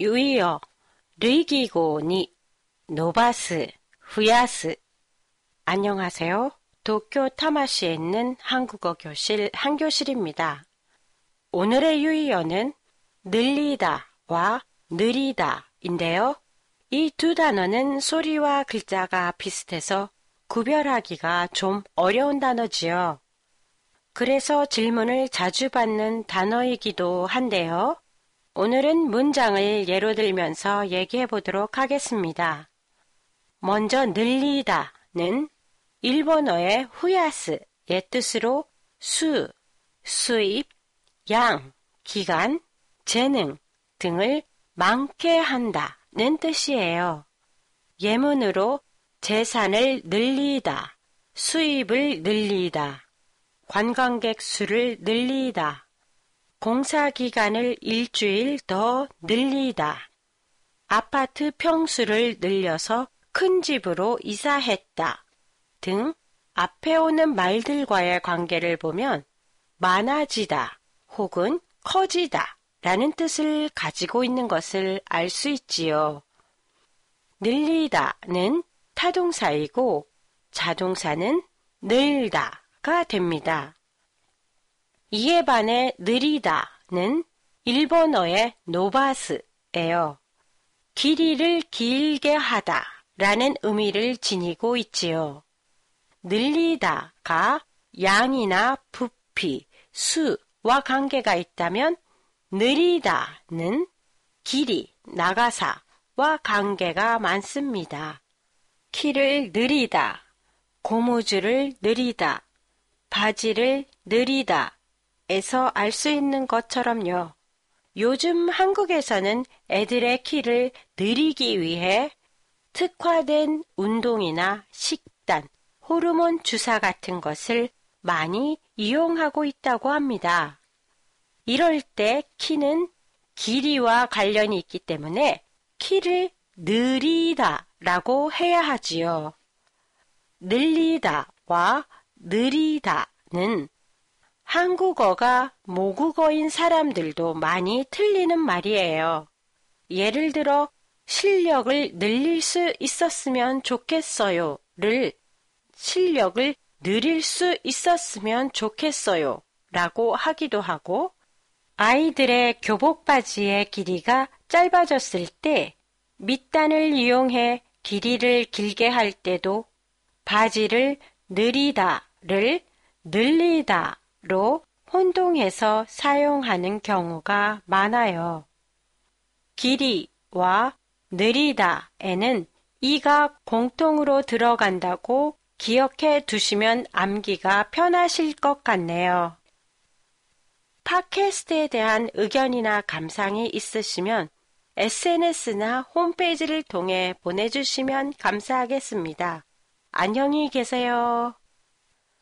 유이어, 르이기고니, 노바스, 후야스. 안녕하세요. 도쿄 타마시에 있는 한국어 교실 한교실입니다. 오늘의 유의어는 늘리다와 늘이다인데요. 이 두 단어는 소리와 글자가 비슷해서 구별하기가 좀 어려운 단어지요. 그래서 질문을 자주 받는 단어이기도 한데요. 오늘은 문장을 예로 들면서 얘기해 보도록 하겠습니다. 먼저 늘리다는 일본어의 후야스의 뜻으로 수, 수입, 양, 기간, 재능 등을 많게 한다는 뜻이에요. 예문으로 재산을 늘리다, 수입을 늘리다, 관광객 수를 늘리다, 공사 기간을 일주일 더 늘리다, 아파트 평수를 늘려서 큰 집으로 이사했다 등 앞에 오는 말들과의 관계를 보면 많아지다 혹은 커지다 라는 뜻을 가지고 있는 것을 알 수 있지요. 늘리다는 타동사이고 자동사는 늘다가 됩니다. 이에 반해 느리다는 일본어의 노바스예요. 길이를 길게 하다 라는 의미를 지니고 있지요. 늘리다가 양이나 부피, 수와 관계가 있다면 느리다는 길이, 나가사와 관계가 많습니다. 키를 느리다, 고무줄을 느리다, 바지를 느리다 에서 알 수 있는 것처럼요. 요즘 한국에서는 애들의 키를 느리기 위해 특화된 운동이나 식단, 호르몬 주사 같은 것을 많이 이용하고 있다고 합니다. 이럴 때 키는 길이와 관련이 있기 때문에 키를 느리다 라고 해야 하지요. 늘리다와 느리다는 한국어가 모국어인 사람들도 많이 틀리는 말이에요. 예를 들어 실력을 늘릴 수 있었으면 좋겠어요 를 실력을 늘릴 수 있었으면 좋겠어요 라고 하기도 하고 아이들의 교복 바지의 길이가 짧아졌을 때 밑단을 이용해 길이를 길게 할 때도 바지를 느리다를 늘리다 로 혼동해서 사용하는 경우가 많아요. 길이와 느리다에는 이가 공통으로 들어간다고 기억해 두시면 암기가 편하실 것 같네요. 팟캐스트에 대한 의견이나 감상이 있으시면 SNS나 홈페이지를 통해 보내주시면 감사하겠습니다. 안녕히 계세요.